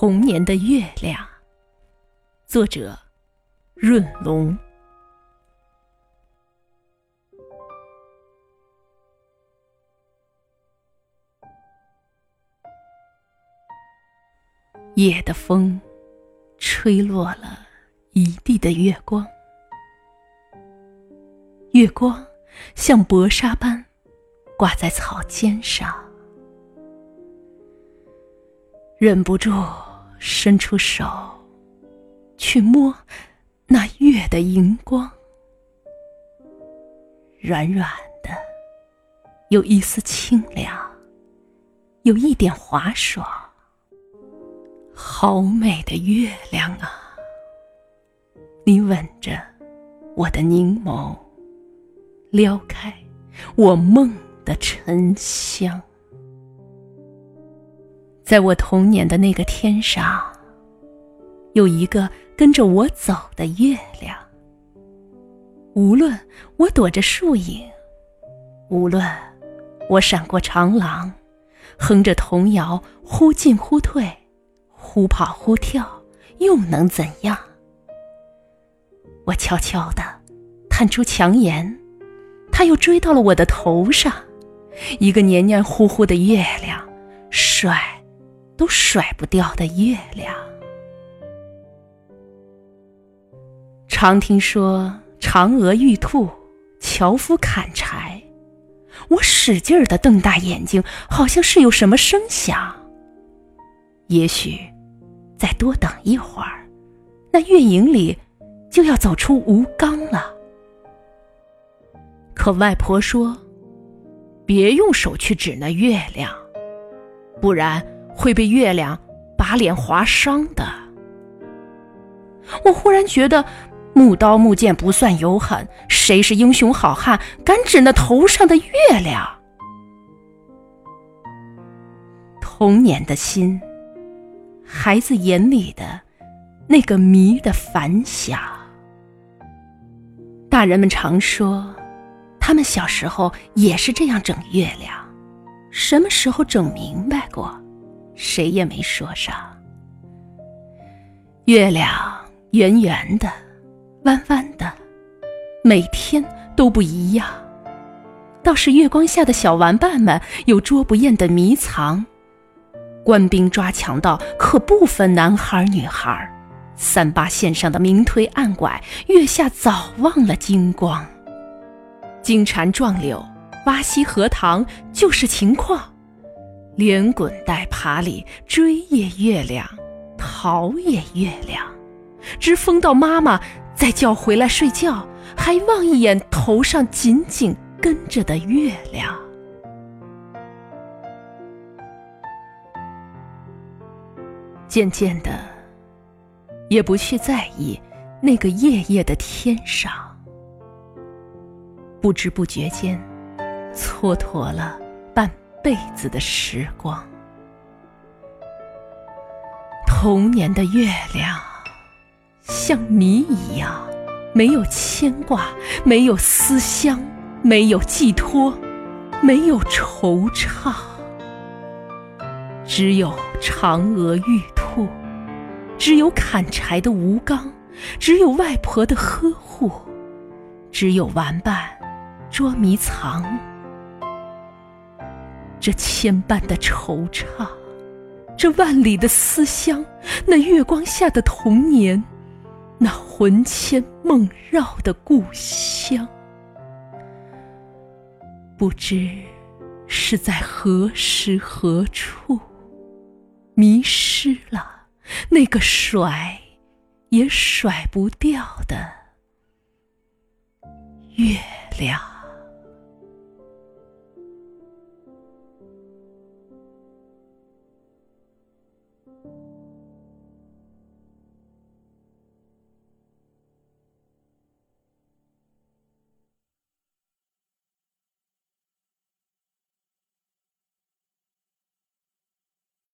童年的月亮，作者润龙。夜的风吹落了一地的月光，月光像薄纱般挂在草尖上，忍不住。伸出手，去摸那月的荧光，软软的，有一丝清凉，有一点滑爽。好美的月亮啊！你吻着我的凝眸，撩开我梦的沉香。在我童年的那个天上，有一个跟着我走的月亮。无论我躲着树影，无论我闪过长廊，哼着童谣，忽进忽退，忽跑忽跳，又能怎样？我悄悄地探出墙沿，他又追到了我的头上，一个黏黏糊糊的月亮，甩。都甩不掉的月亮。常听说嫦娥玉兔，樵夫砍柴，我使劲儿的瞪大眼睛，好像是有什么声响。也许再多等一会儿，那月影里就要走出吴刚了。可外婆说，别用手去指那月亮，不然。会被月亮把脸划伤的。我忽然觉得，木刀木剑不算有狠，谁是英雄好汉，敢指那头上的月亮？童年的心，孩子眼里的那个迷的反响。大人们常说，他们小时候也是这样整月亮，什么时候整明白过？谁也没说啥。月亮圆圆的，弯弯的，每天都不一样。倒是月光下的小玩伴们有捉不厌的迷藏。官兵抓强盗可不分男孩女孩。三八线上的明推暗拐，月下早忘了金光。金蝉撞柳，挖溪荷塘，就是情况。连滚带爬里追也月亮，逃也月亮，直疯到妈妈再叫回来睡觉，还望一眼头上紧紧跟着的月亮。渐渐的，也不去在意那个夜夜的天上，不知不觉间，蹉跎了。辈子的时光，童年的月亮像谜一样，没有牵挂，没有思乡，没有寄托，没有惆怅，只有嫦娥玉兔，只有砍柴的吴刚，只有外婆的呵护，只有玩伴捉迷藏。这千般的惆怅，这万里的思乡，那月光下的童年，那魂牵梦绕的故乡，不知是在何时何处，迷失了那个甩也甩不掉的月亮。